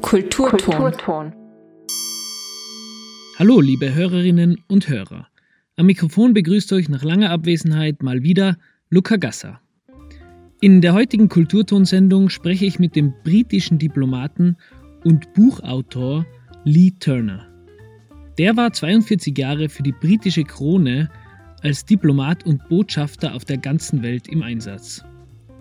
Kulturton. Hallo, liebe Hörerinnen und Hörer. Am Mikrofon begrüßt euch nach langer Abwesenheit mal wieder Luca Gassa. In der heutigen Kulturtonsendung spreche ich mit dem britischen Diplomaten und Buchautor Lee Turner. Der war 42 Jahre für die britische Krone als Diplomat und Botschafter auf der ganzen Welt im Einsatz.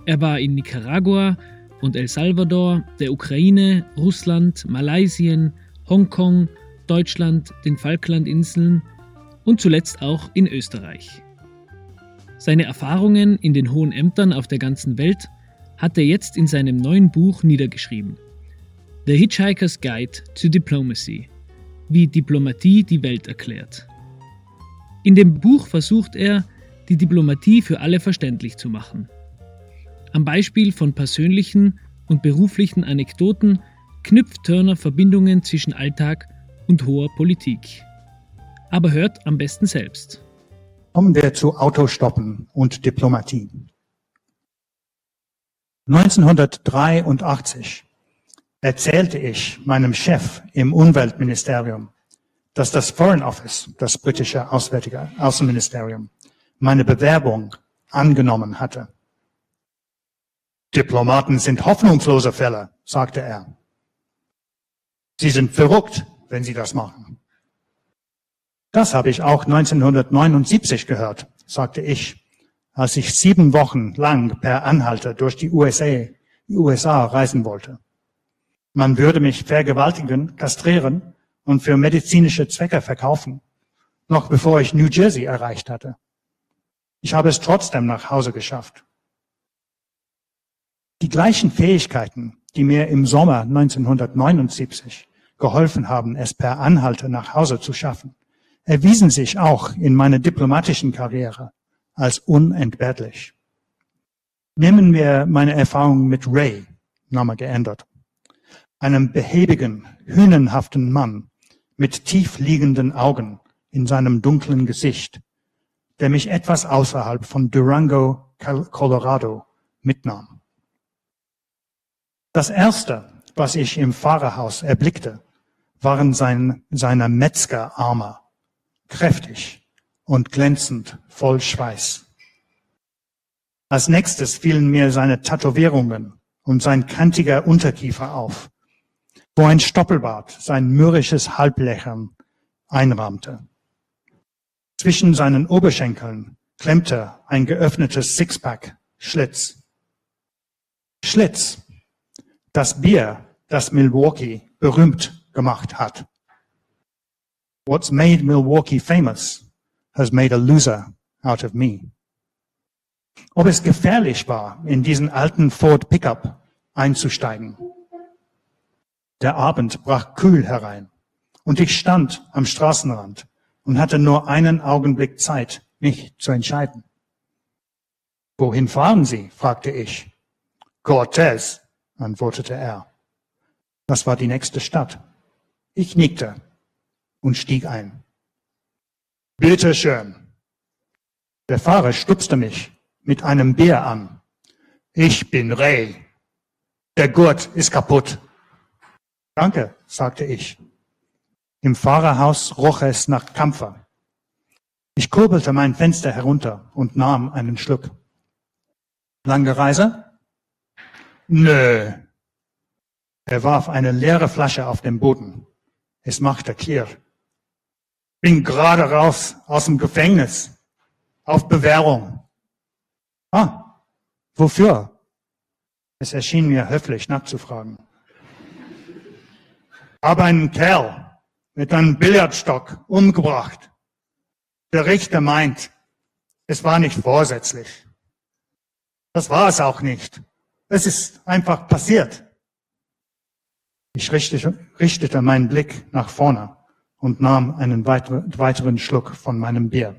Er war in Nicaragua und El Salvador, der Ukraine, Russland, Malaysien, Hongkong, Deutschland, den Falklandinseln und zuletzt auch in Österreich. Seine Erfahrungen in den hohen Ämtern auf der ganzen Welt hat er jetzt in seinem neuen Buch niedergeschrieben. The Hitchhiker's Guide to Diplomacy, wie Diplomatie die Welt erklärt. In dem Buch versucht er, die Diplomatie für alle verständlich zu machen. Am Beispiel von persönlichen und beruflichen Anekdoten knüpft Turner Verbindungen zwischen Alltag und hoher Politik. Aber hört am besten selbst. Kommen wir zu Autostoppen und Diplomatie. 1983 erzählte ich meinem Chef im Umweltministerium, dass das Foreign Office, das britische Auswärtige Außenministerium, meine Bewerbung angenommen hatte. Diplomaten sind hoffnungslose Fälle, sagte er. Sie sind verrückt, wenn sie das machen. Das habe ich auch 1979 gehört, sagte ich, als ich sieben Wochen lang per Anhalter durch die USA, USA reisen wollte. Man würde mich vergewaltigen, kastrieren und für medizinische Zwecke verkaufen, noch bevor ich New Jersey erreicht hatte. Ich habe es trotzdem nach Hause geschafft. Die gleichen Fähigkeiten, die mir im Sommer 1979 geholfen haben, es per Anhalter nach Hause zu schaffen, erwiesen sich auch in meiner diplomatischen Karriere als unentbehrlich. Nehmen wir meine Erfahrung mit Ray, Name geändert, einem behäbigen, hünenhaften Mann mit tief liegenden Augen in seinem dunklen Gesicht, der mich etwas außerhalb von Durango, Colorado mitnahm. Das erste, was ich im Fahrerhaus erblickte, waren sein, seine Metzgerarme kräftig und glänzend, voll Schweiß. Als nächstes fielen mir seine Tätowierungen und sein kantiger Unterkiefer auf, wo ein Stoppelbart sein mürrisches Halblächeln einrahmte. Zwischen seinen Oberschenkeln klemmte ein geöffnetes Sixpack Schlitz. Schlitz, das Bier, das Milwaukee berühmt gemacht hat. What's made Milwaukee famous has made a loser out of me. Ob es gefährlich war, in diesen alten Ford Pickup einzusteigen. Der Abend brach kühl herein und ich stand am Straßenrand und hatte nur einen Augenblick Zeit, mich zu entscheiden. Wohin fahren Sie? fragte ich. Cortez, antwortete er. Das war die nächste Stadt. Ich nickte und stieg ein. Bitte schön. Der Fahrer stupste mich mit einem Bär an. Ich bin Ray. Der Gurt ist kaputt. Danke, sagte ich. Im Fahrerhaus roch es nach Kampfer. Ich kurbelte mein Fenster herunter und nahm einen Schluck. Lange Reise? Nö. Er warf eine leere Flasche auf den Boden. Es machte Klirr. Bin gerade raus aus dem Gefängnis. Auf Bewährung. Ah, wofür? Es erschien mir höflich nachzufragen. Habe einen Kerl mit einem Billardstock umgebracht. Der Richter meint, es war nicht vorsätzlich. Das war es auch nicht. Es ist einfach passiert. Ich richtete, meinen Blick nach vorne und nahm einen weiteren Schluck von meinem Bier.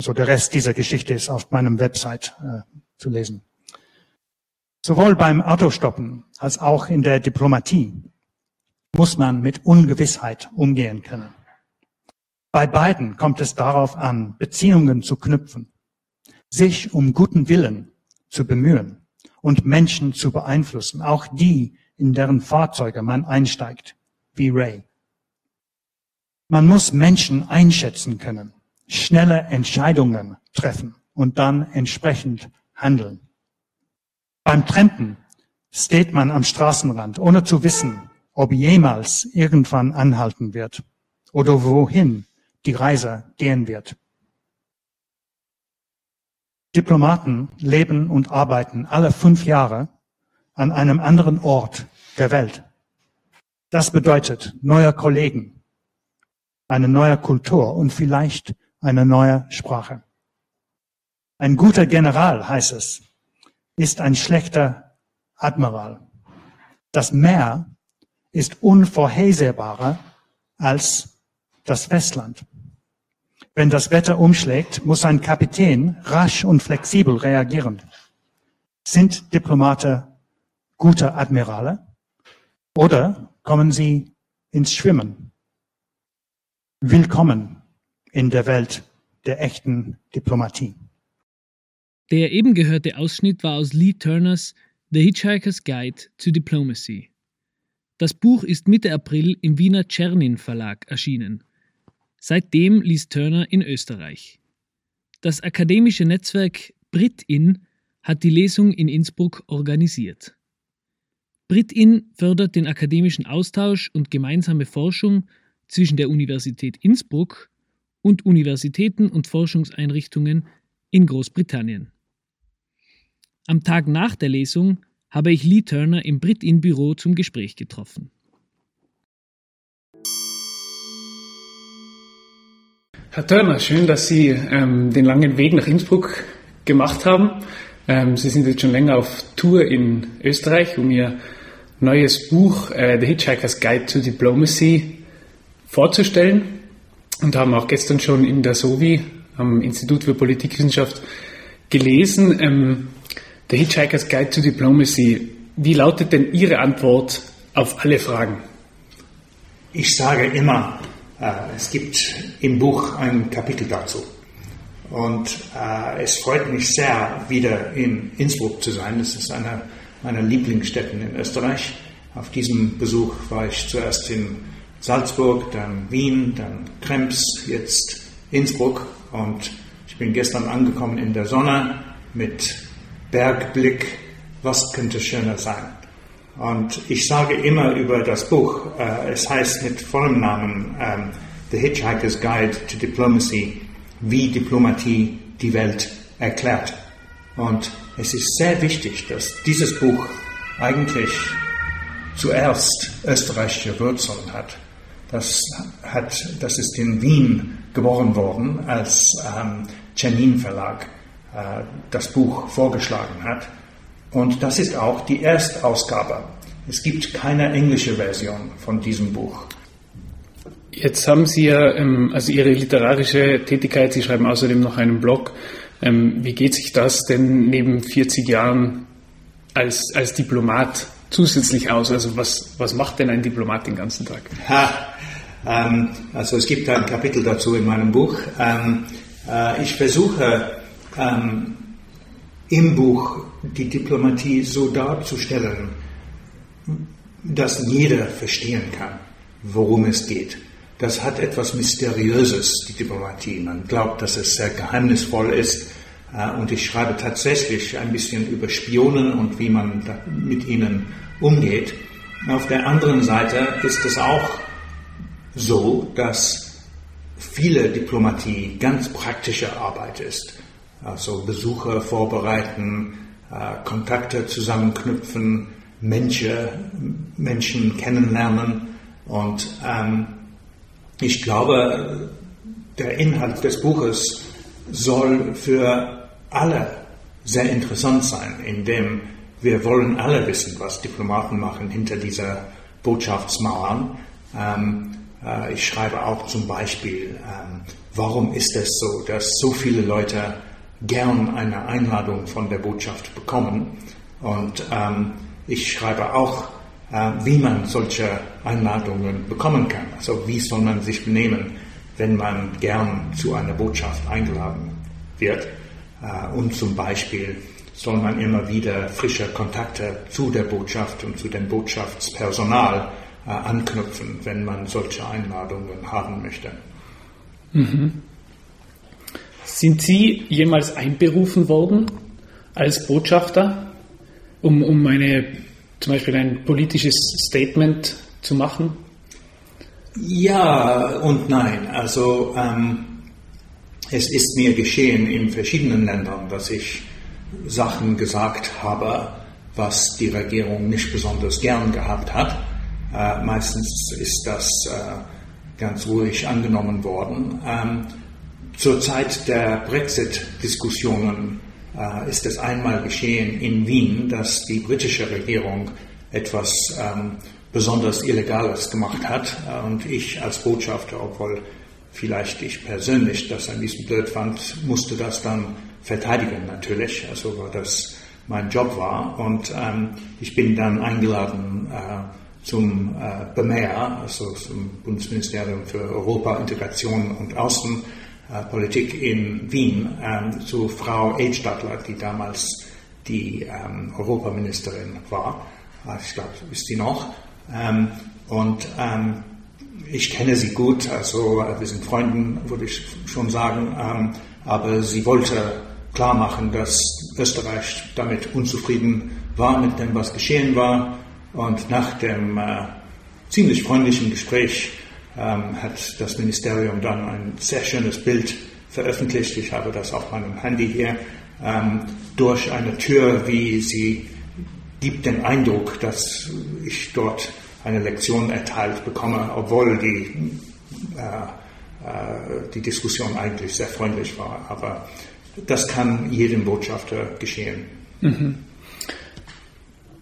So der Rest dieser Geschichte ist auf meinem Website äh, zu lesen. Sowohl beim Autostoppen als auch in der Diplomatie muss man mit Ungewissheit umgehen können. Bei beiden kommt es darauf an, Beziehungen zu knüpfen, sich um guten Willen zu bemühen und Menschen zu beeinflussen, auch die, in deren Fahrzeuge man einsteigt, wie Ray. Man muss Menschen einschätzen können, schnelle Entscheidungen treffen und dann entsprechend handeln. Beim Trampen steht man am Straßenrand, ohne zu wissen, ob jemals irgendwann anhalten wird oder wohin die Reise gehen wird. Diplomaten leben und arbeiten alle fünf Jahre an einem anderen Ort der Welt. Das bedeutet neue Kollegen, eine neue Kultur und vielleicht eine neue Sprache. Ein guter General, heißt es, ist ein schlechter Admiral. Das Meer ist unvorhersehbarer als das Festland. Wenn das Wetter umschlägt, muss ein Kapitän rasch und flexibel reagieren. Sind Diplomate gute Admirale oder kommen sie ins Schwimmen? Willkommen in der Welt der echten Diplomatie. Der eben gehörte Ausschnitt war aus Lee Turners The Hitchhiker's Guide to Diplomacy. Das Buch ist Mitte April im Wiener Czernin Verlag erschienen. Seitdem liest Turner in Österreich. Das akademische Netzwerk BritIn hat die Lesung in Innsbruck organisiert. BritIn fördert den akademischen Austausch und gemeinsame Forschung zwischen der Universität Innsbruck und Universitäten und Forschungseinrichtungen in Großbritannien. Am Tag nach der Lesung habe ich Lee Turner im Brit-In-Büro zum Gespräch getroffen. Herr Turner, schön, dass Sie ähm, den langen Weg nach Innsbruck gemacht haben. Ähm, Sie sind jetzt schon länger auf Tour in Österreich, um Ihr neues Buch äh, The Hitchhiker's Guide to Diplomacy vorzustellen und haben auch gestern schon in der SOVI am Institut für Politikwissenschaft gelesen. Ähm, The Hitchhiker's Guide to Diplomacy. Wie lautet denn Ihre Antwort auf alle Fragen? Ich sage immer, es gibt im Buch ein Kapitel dazu. Und äh, es freut mich sehr, wieder in Innsbruck zu sein. Das ist eine meiner Lieblingsstätten in Österreich. Auf diesem Besuch war ich zuerst in Salzburg, dann Wien, dann Krems, jetzt Innsbruck. Und ich bin gestern angekommen in der Sonne mit Bergblick. Was könnte schöner sein? Und ich sage immer über das Buch, äh, es heißt mit vollem Namen ähm, The Hitchhiker's Guide to Diplomacy, wie Diplomatie die Welt erklärt. Und es ist sehr wichtig, dass dieses Buch eigentlich zuerst österreichische Wurzeln hat. Das, hat, das ist in Wien geboren worden, als ähm, Chenin Verlag äh, das Buch vorgeschlagen hat. Und das ist auch die Erstausgabe. Es gibt keine englische Version von diesem Buch. Jetzt haben Sie ja, ähm, also Ihre literarische Tätigkeit, Sie schreiben außerdem noch einen Blog. Ähm, wie geht sich das denn neben 40 Jahren als, als Diplomat zusätzlich aus? Also was, was macht denn ein Diplomat den ganzen Tag? Ha, ähm, also es gibt ein Kapitel dazu in meinem Buch. Ähm, äh, ich versuche ähm, im Buch die Diplomatie so darzustellen, dass jeder verstehen kann, worum es geht. Das hat etwas Mysteriöses, die Diplomatie. Man glaubt, dass es sehr geheimnisvoll ist. Äh, und ich schreibe tatsächlich ein bisschen über Spionen und wie man mit ihnen umgeht. Auf der anderen Seite ist es auch so, dass viele Diplomatie ganz praktische Arbeit ist also Besucher vorbereiten, Kontakte zusammenknüpfen, Menschen, Menschen kennenlernen. Und ähm, ich glaube, der Inhalt des Buches soll für alle sehr interessant sein, indem wir wollen alle wissen, was Diplomaten machen hinter dieser Botschaftsmauern. Ähm, äh, ich schreibe auch zum Beispiel, ähm, warum ist es so, dass so viele Leute gern eine Einladung von der Botschaft bekommen. Und ähm, ich schreibe auch, äh, wie man solche Einladungen bekommen kann. Also wie soll man sich benehmen, wenn man gern zu einer Botschaft eingeladen wird. Äh, und zum Beispiel, soll man immer wieder frische Kontakte zu der Botschaft und zu dem Botschaftspersonal äh, anknüpfen, wenn man solche Einladungen haben möchte. Mhm. Sind Sie jemals einberufen worden als Botschafter, um, um eine, zum Beispiel ein politisches Statement zu machen? Ja und nein. Also ähm, es ist mir geschehen in verschiedenen Ländern, dass ich Sachen gesagt habe, was die Regierung nicht besonders gern gehabt hat. Äh, meistens ist das äh, ganz ruhig angenommen worden. Ähm, zur Zeit der Brexit-Diskussionen äh, ist es einmal geschehen in Wien, dass die britische Regierung etwas ähm, besonders Illegales gemacht hat. Und ich als Botschafter, obwohl vielleicht ich persönlich das ein bisschen blöd fand, musste das dann verteidigen natürlich, also weil das mein Job war. Und ähm, ich bin dann eingeladen äh, zum äh, BMEA, also zum Bundesministerium für Europa, Integration und Außenpolitik in Wien, ähm, zu Frau Edstadler, die damals die ähm, Europaministerin war. Äh, ich glaube, ist sie noch. Ähm, und ich kenne sie gut, also äh, wir sind Freunden, würde ich schon sagen, aber sie wollte klar machen, dass Österreich damit unzufrieden war mit dem, was geschehen war. Und nach dem äh, ziemlich freundlichen Gespräch ähm, hat das Ministerium dann ein sehr schönes Bild veröffentlicht. Ich habe das auf meinem Handy hier. Ähm, durch eine Tür, wie sie gibt den Eindruck, dass ich dort eine Lektion erteilt bekomme, obwohl die, äh, äh, die Diskussion eigentlich sehr freundlich war. Aber das kann jedem Botschafter geschehen. Mhm.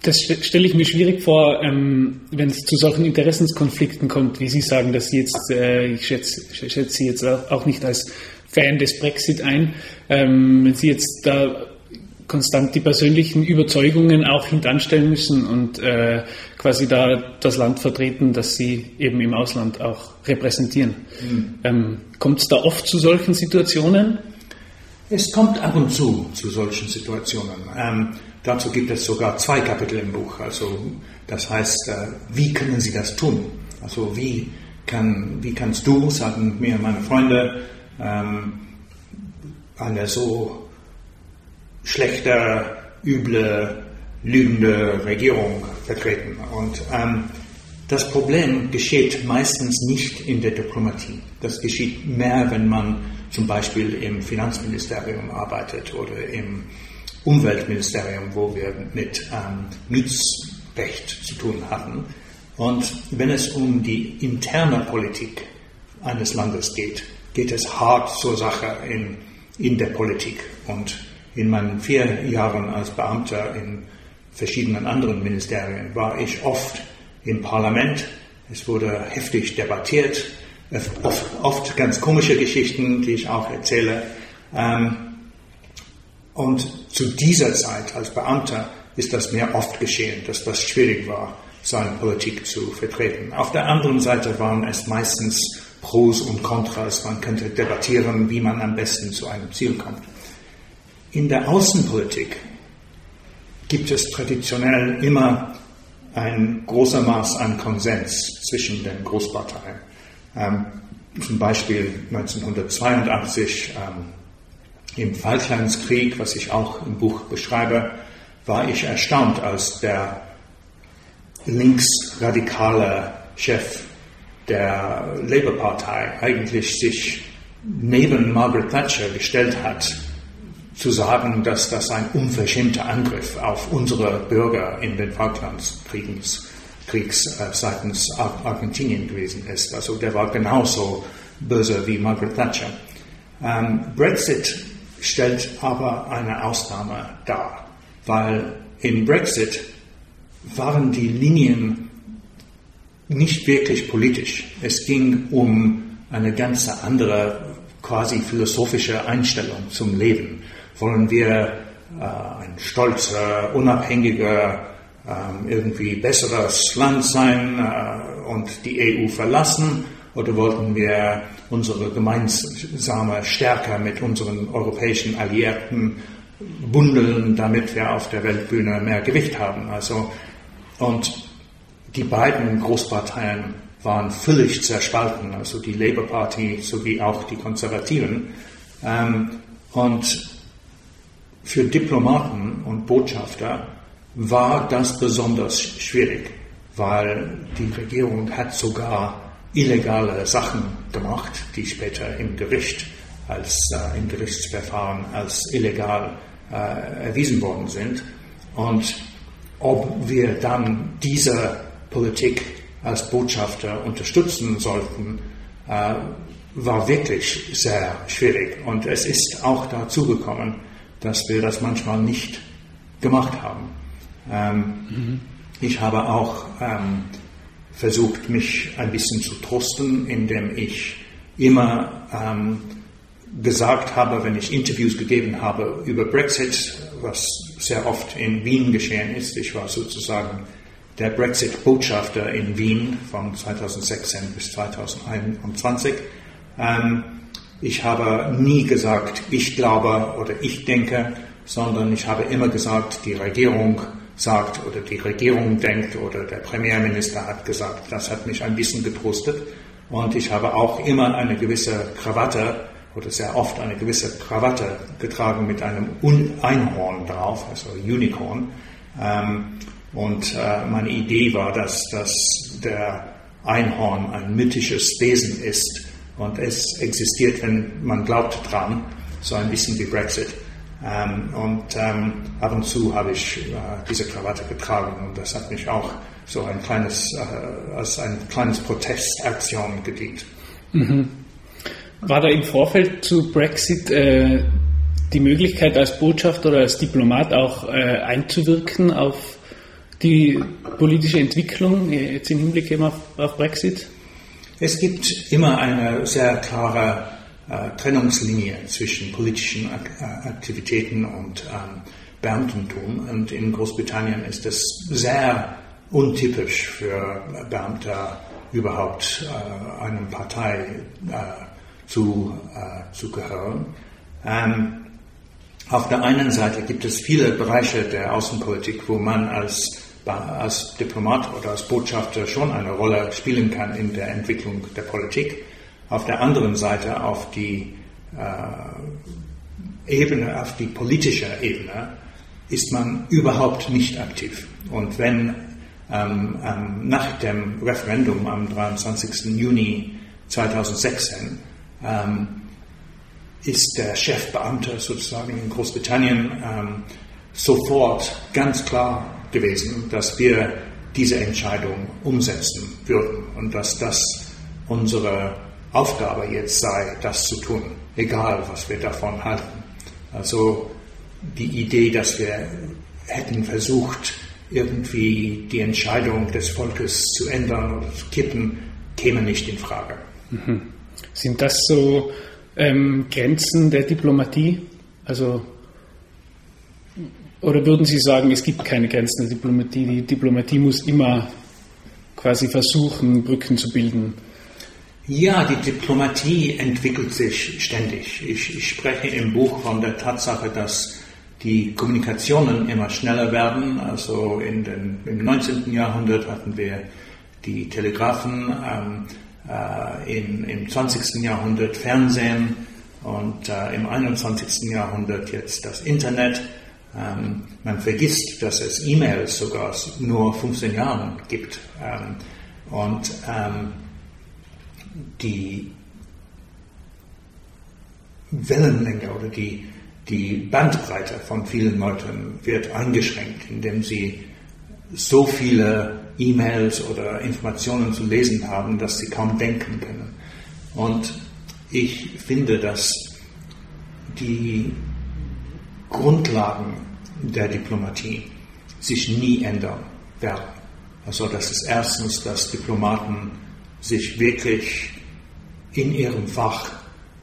Das stelle ich mir schwierig vor, ähm, wenn es zu solchen Interessenskonflikten kommt, wie Sie sagen, dass Sie jetzt, äh, ich schätze, schätze Sie jetzt auch nicht als Fan des Brexit ein, ähm, wenn Sie jetzt da konstant die persönlichen Überzeugungen auch hintanstellen müssen und äh, quasi da das Land vertreten, das sie eben im Ausland auch repräsentieren. Mhm. Ähm, kommt es da oft zu solchen Situationen? Es kommt ab und zu zu solchen Situationen. Dazu gibt es sogar zwei Kapitel im Buch. Also das heißt, äh, wie können Sie das tun? Also wie, kann, wie kannst du, sagen mir meine Freunde, ähm, eine so schlechte, üble, lügende Regierung vertreten. Und ähm, das Problem geschieht meistens nicht in der Diplomatie. Das geschieht mehr, wenn man zum Beispiel im Finanzministerium arbeitet oder im Umweltministerium, wo wir mit ähm, Mietsrecht zu tun hatten. Und wenn es um die interne Politik eines Landes geht, geht es hart zur Sache in, in der Politik. Und in meinen vier Jahren als Beamter in verschiedenen anderen Ministerien war ich oft im Parlament. Es wurde heftig debattiert, oft, oft ganz komische Geschichten, die ich auch erzähle. Ähm, und zu dieser Zeit als Beamter ist das mir oft geschehen, dass das schwierig war, seine Politik zu vertreten. Auf der anderen Seite waren es meistens Pros und Kontras. Man könnte debattieren, wie man am besten zu einem Ziel kommt. In der Außenpolitik gibt es traditionell immer ein großer Maß an Konsens zwischen den Großparteien. Ähm, zum Beispiel 1982 ähm, im Falklandskrieg, was ich auch im Buch beschreibe, war ich erstaunt, als der linksradikale Chef der Labour-Partei eigentlich sich neben Margaret Thatcher gestellt hat zu sagen, dass das ein unverschämter Angriff auf unsere Bürger in den Falklandskriegs Kriegs, äh, seitens Argentinien gewesen ist. Also der war genauso böse wie Margaret Thatcher. Ähm, Brexit stellt aber eine Ausnahme dar, weil in Brexit waren die Linien nicht wirklich politisch. Es ging um eine ganz andere, quasi philosophische Einstellung zum Leben wollen wir äh, ein stolzer, unabhängiger, äh, irgendwie besseres Land sein äh, und die EU verlassen? Oder wollten wir unsere gemeinsame Stärke mit unseren europäischen Alliierten bundeln, damit wir auf der Weltbühne mehr Gewicht haben. Also, und die beiden Großparteien waren völlig zerspalten, also die Labour Party sowie auch die Konservativen. Ähm, und für Diplomaten und Botschafter war das besonders schwierig, weil die Regierung hat sogar illegale Sachen gemacht, die später im Gericht als äh, im Gerichtsverfahren als illegal äh, erwiesen worden sind. Und ob wir dann diese Politik als Botschafter unterstützen sollten, äh, war wirklich sehr schwierig. Und es ist auch dazu gekommen, dass wir das manchmal nicht gemacht haben. Ähm, mhm. Ich habe auch ähm, versucht, mich ein bisschen zu trosten, indem ich immer ähm, gesagt habe, wenn ich Interviews gegeben habe über Brexit, was sehr oft in Wien geschehen ist. Ich war sozusagen der Brexit-Botschafter in Wien von 2016 bis 2021. Ähm, ich habe nie gesagt, ich glaube oder ich denke, sondern ich habe immer gesagt, die Regierung sagt oder die Regierung denkt oder der Premierminister hat gesagt. Das hat mich ein bisschen getrostet. Und ich habe auch immer eine gewisse Krawatte oder sehr oft eine gewisse Krawatte getragen mit einem Einhorn drauf, also Unicorn. Ähm, und äh, meine Idee war, dass, dass der Einhorn ein mythisches Wesen ist und es existiert, wenn man glaubt dran, so ein bisschen wie Brexit. Ähm, und ähm, ab und zu habe ich äh, diese Krawatte getragen und das hat mich auch so ein kleines, äh, als ein kleines Protestaktion gedient. Mhm. War da im Vorfeld zu Brexit äh, die Möglichkeit als Botschafter oder als Diplomat auch äh, einzuwirken auf die politische Entwicklung jetzt im Hinblick eben auf, auf Brexit? Es gibt immer eine sehr klare äh, Trennungslinie zwischen politischen äh, Aktivitäten und ähm, Beamtentum. Und in Großbritannien ist es sehr untypisch für Beamte überhaupt äh, einer Partei äh, zu, äh, zu gehören. Ähm, auf der einen Seite gibt es viele Bereiche der Außenpolitik, wo man als, als Diplomat oder als Botschafter schon eine Rolle spielen kann in der Entwicklung der Politik. Auf der anderen Seite, auf die äh, Ebene, auf die politische Ebene, ist man überhaupt nicht aktiv. Und wenn ähm, ähm, nach dem Referendum am 23. Juni 2016 ähm, ist der Chefbeamte sozusagen in Großbritannien ähm, sofort ganz klar gewesen, dass wir diese Entscheidung umsetzen würden und dass das unsere Aufgabe jetzt sei, das zu tun, egal was wir davon halten. Also die Idee, dass wir hätten versucht, irgendwie die Entscheidung des Volkes zu ändern oder zu kippen, käme nicht in Frage. Mhm. Sind das so ähm, Grenzen der Diplomatie? Also, oder würden Sie sagen, es gibt keine Grenzen der Diplomatie? Die Diplomatie muss immer quasi versuchen, Brücken zu bilden. Ja, die Diplomatie entwickelt sich ständig. Ich, ich, spreche im Buch von der Tatsache, dass die Kommunikationen immer schneller werden. Also in den, im 19. Jahrhundert hatten wir die Telegrafen. Ähm, äh, in, im 20. Jahrhundert Fernsehen und äh, im 21. Jahrhundert jetzt das Internet. Ähm, man vergisst, dass es E-Mails sogar nur 15 Jahren gibt. Ähm, und ähm, die Wellenlänge oder die, die Bandbreite von vielen Leuten wird eingeschränkt, indem sie so viele E-Mails oder Informationen zu lesen haben, dass sie kaum denken können. Und ich finde, dass die Grundlagen der Diplomatie sich nie ändern werden. Also das ist erstens, dass Diplomaten sich wirklich in ihrem Fach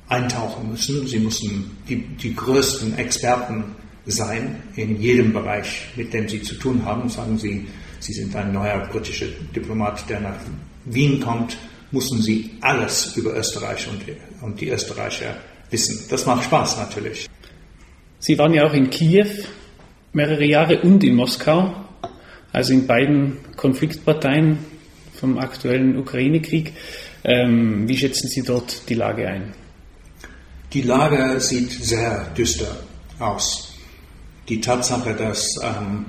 eintauchen müssen. Sie müssen die, die größten Experten sein in jedem Bereich, mit dem sie zu tun haben. Sagen Sie, Sie sind ein neuer britischer Diplomat, der nach Wien kommt, müssen Sie alles über Österreich und, und die Österreicher wissen. Das macht Spaß natürlich. Sie waren ja auch in Kiew mehrere Jahre und in Moskau, also in beiden Konfliktparteien vom aktuellen Ukraine-Krieg. Ähm, wie schätzen Sie dort die Lage ein? Die Lage sieht sehr düster aus. Die Tatsache, dass ähm,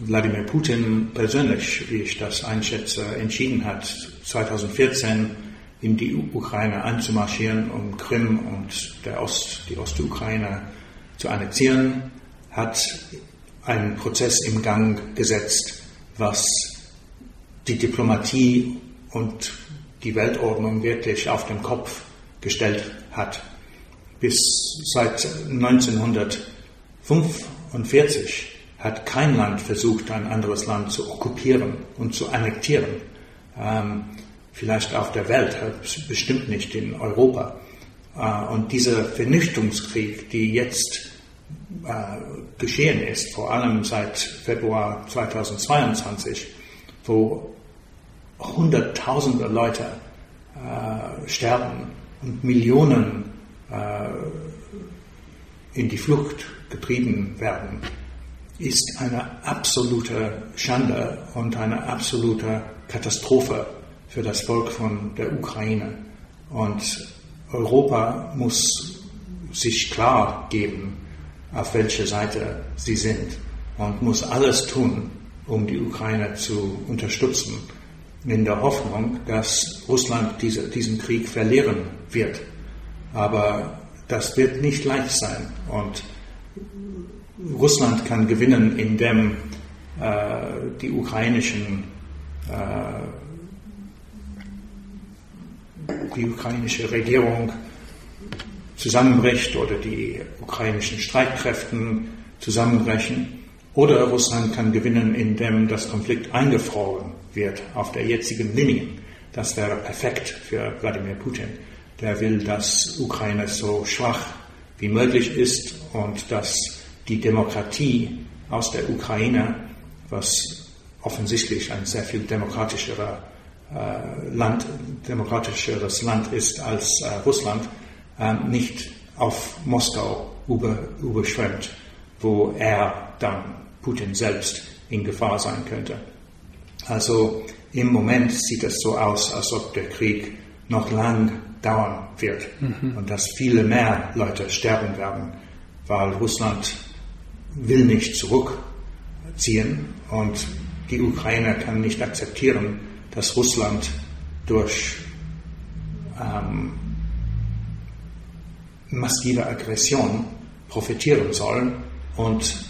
Wladimir Putin persönlich, wie ich das einschätze, entschieden hat, 2014 in die Ukraine einzumarschieren, um Krim und Ost, die Ostukraine zu annexieren, hat einen Prozess im Gang gesetzt, was die Diplomatie und die Weltordnung wirklich auf den Kopf gestellt hat. Bis seit 1945 hat kein Land versucht, ein anderes Land zu okkupieren und zu annektieren. Ähm, vielleicht auf der Welt, bestimmt nicht in Europa. Äh, und dieser Vernichtungskrieg, die jetzt äh, geschehen ist, vor allem seit Februar 2022, wo Hunderttausende Leute äh, sterben und Millionen in die Flucht getrieben werden, ist eine absolute Schande und eine absolute Katastrophe für das Volk von der Ukraine. Und Europa muss sich klar geben, auf welcher Seite sie sind und muss alles tun, um die Ukraine zu unterstützen, in der Hoffnung, dass Russland diese, diesen Krieg verlieren wird. Aber das wird nicht leicht sein. Und Russland kann gewinnen, indem äh, die ukrainischen äh, die ukrainische Regierung zusammenbricht oder die ukrainischen Streitkräfte zusammenbrechen. Oder Russland kann gewinnen, indem das Konflikt eingefroren wird auf der jetzigen Linie. Das wäre perfekt für Wladimir Putin. Der will, dass Ukraine so schwach wie möglich ist und dass die Demokratie aus der Ukraine, was offensichtlich ein sehr viel demokratischerer äh, Land, demokratischeres Land ist als äh, Russland, äh, nicht auf Moskau über, überschwemmt, wo er dann Putin selbst in Gefahr sein könnte. Also im Moment sieht es so aus, als ob der Krieg noch lang dauern wird mhm. und dass viele mehr Leute sterben werden, weil Russland will nicht zurückziehen und die Ukraine kann nicht akzeptieren, dass Russland durch ähm, massive Aggression profitieren soll und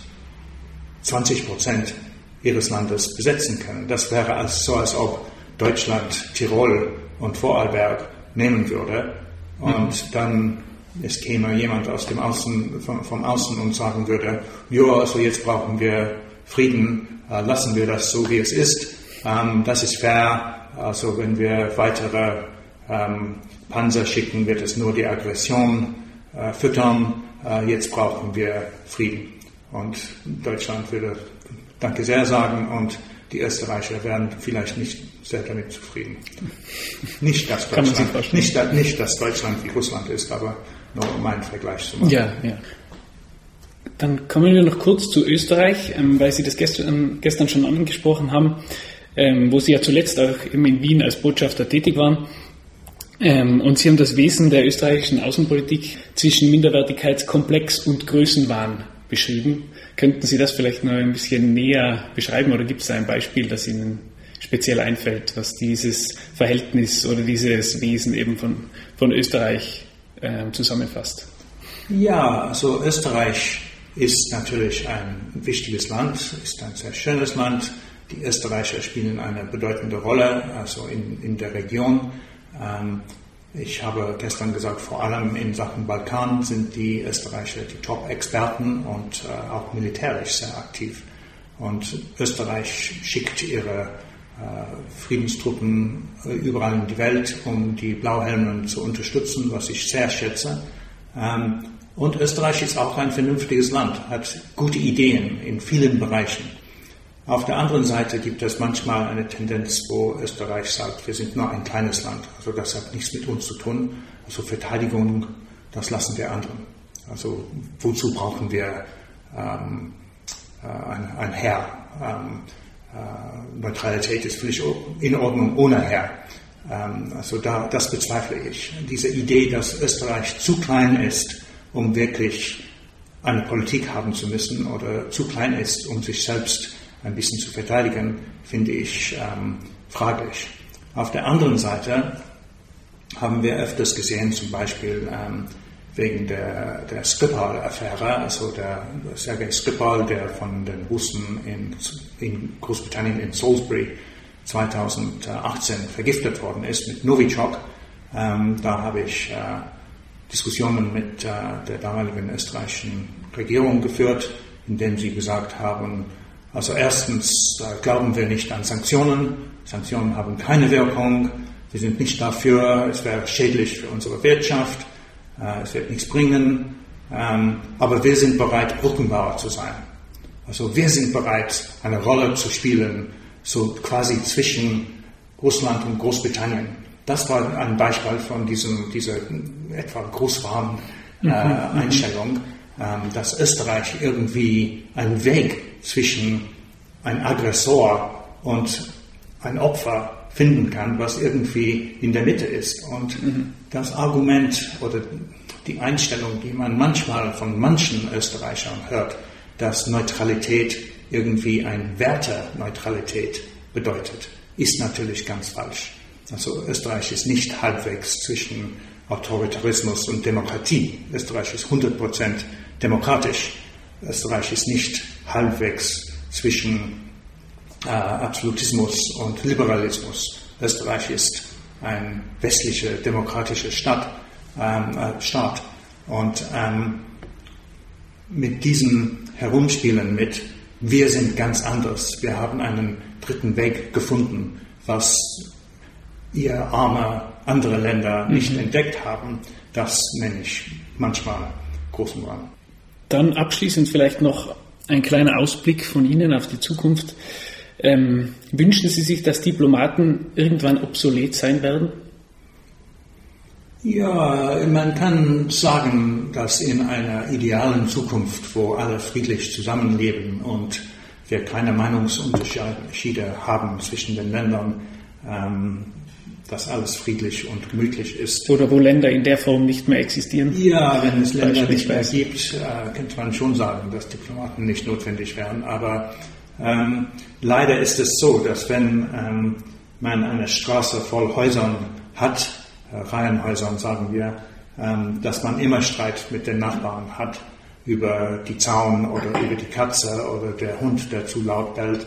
20 Prozent ihres Landes besetzen können. Das wäre als, so, als ob Deutschland Tirol und Vorarlberg nehmen würde und mhm. dann es käme jemand aus dem Außen, vom, vom Außen und sagen würde, ja, also jetzt brauchen wir Frieden, äh, lassen wir das so, wie es ist. Ähm, das ist fair. Also wenn wir weitere ähm, Panzer schicken, wird es nur die Aggression äh, füttern. Äh, jetzt brauchen wir Frieden. Und Deutschland würde Danke sehr sagen und die Österreicher wären vielleicht nicht sehr damit zufrieden. Nicht, dass Deutschland, nicht, nicht, dass Deutschland wie Russland ist, aber nur um einen Vergleich zu machen. Ja, ja. Dann kommen wir noch kurz zu Österreich, ähm, weil Sie das gestern, ähm, gestern schon angesprochen haben, ähm, wo Sie ja zuletzt auch in Wien als Botschafter tätig waren. Und Sie haben das Wesen der österreichischen Außenpolitik zwischen Minderwertigkeitskomplex und Größenwahn beschrieben. Könnten Sie das vielleicht noch ein bisschen näher beschreiben oder gibt es ein Beispiel, das Ihnen speziell einfällt, was dieses Verhältnis oder dieses Wesen eben von, von Österreich äh, zusammenfasst? Ja, also Österreich ist natürlich ein wichtiges Land, ist ein sehr schönes Land. Die Österreicher spielen eine bedeutende Rolle, also in, in der Region. Ähm, ich habe gestern gesagt, vor allem in Sachen Balkan sind die Österreicher die Top-Experten und äh, auch militärisch sehr aktiv. Und Österreich schickt ihre äh, Friedenstruppen äh, überall in die Welt, um die Blauhelmen zu unterstützen, was ich sehr schätze. Ähm, und Österreich ist auch ein vernünftiges Land, hat gute Ideen in vielen Bereichen. Auf der anderen Seite gibt es manchmal eine Tendenz, wo Österreich sagt, wir sind nur ein kleines Land, also das hat nichts mit uns zu tun. Also Verteidigung, das lassen wir anderen. Also wozu brauchen wir ähm, äh, ein, Herr? Ähm, äh, Neutralität ist völlig in Ordnung ohne Herr. Ähm, also da, das bezweifle ich. Diese Idee, dass Österreich zu klein ist, um wirklich eine Politik haben zu müssen oder zu klein ist, um sich selbst ein bisschen zu verteidigen, finde ich ähm, fraglich. Auf der anderen Seite haben wir öfters gesehen, zum Beispiel ähm, wegen der, der Skripal-Affäre, also der Sergei Skripal, der von den Russen in, in Großbritannien in Salisbury 2018 vergiftet worden ist mit Novichok. Ähm, da habe ich äh, Diskussionen mit äh, der damaligen österreichischen Regierung geführt, in denen sie gesagt haben, also erstens äh, glauben wir nicht an Sanktionen. Sanktionen haben keine Wirkung. Wir sind nicht dafür. Es wäre schädlich für unsere Wirtschaft. Äh, es wird nichts bringen. Ähm, aber wir sind bereit, Brückenbauer zu sein. Also wir sind bereit, eine Rolle zu spielen so quasi zwischen Russland und Großbritannien. Das war ein Beispiel von diesem, dieser etwa großwarmen äh, mhm. Einstellung, dass Österreich irgendwie einen Weg zwischen ein Aggressor und ein Opfer finden kann, was irgendwie in der Mitte ist. Und mhm. das Argument oder die Einstellung, die man manchmal von manchen Österreichern hört, dass Neutralität irgendwie ein Werteneutralität bedeutet, ist natürlich ganz falsch. Also Österreich ist nicht halbwegs zwischen Autoritarismus und Demokratie. Österreich ist 100% demokratisch. Österreich ist nicht halbwegs zwischen äh, Absolutismus und Liberalismus. Österreich ist ein westlicher demokratischer Staat. Ähm, äh, Staat. Und ähm, mit diesem Herumspielen mit wir sind ganz anders. Wir haben einen dritten Weg gefunden, was ihr arme andere Länder nicht mhm. entdeckt haben. Das nenne ich manchmal großen Rang. Dann abschließend vielleicht noch ein kleiner Ausblick von Ihnen auf die Zukunft. Ähm, wünschen Sie sich, dass Diplomaten irgendwann obsolet sein werden? Ja, man kann sagen, dass in einer idealen Zukunft, wo alle friedlich zusammenleben und wir keine Meinungsunterschiede haben zwischen den Ländern, ähm, dass alles friedlich und gemütlich ist. Oder wo Länder in der Form nicht mehr existieren? Ja, wenn es Länder nicht mehr gibt, äh, könnte man schon sagen, dass Diplomaten nicht notwendig wären. Aber ähm, leider ist es so, dass wenn ähm, man eine Straße voll Häusern hat, äh, Reihenhäusern sagen wir, ähm, dass man immer Streit mit den Nachbarn hat über die Zaun oder über die Katze oder der Hund, der zu laut bellt.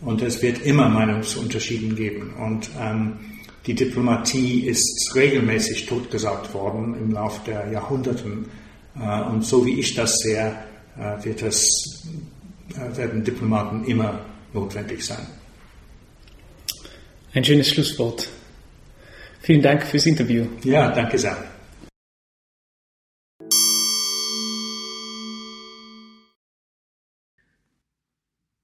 Und es wird immer Meinungsunterschieden geben. Und ähm, die Diplomatie ist regelmäßig totgesagt worden im Laufe der Jahrhunderten. Äh, und so wie ich das sehe, äh, wird es, äh, werden Diplomaten immer notwendig sein. Ein schönes Schlusswort. Vielen Dank fürs Interview. Ja, danke sehr.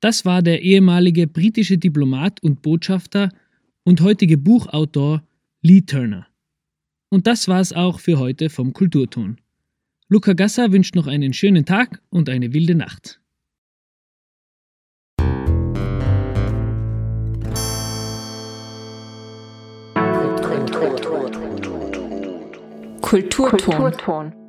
Das war der ehemalige britische Diplomat und Botschafter und heutige Buchautor Lee Turner. Und das war's auch für heute vom Kulturton. Luca Gassa wünscht noch einen schönen Tag und eine wilde Nacht. Kulturton. Kulturton.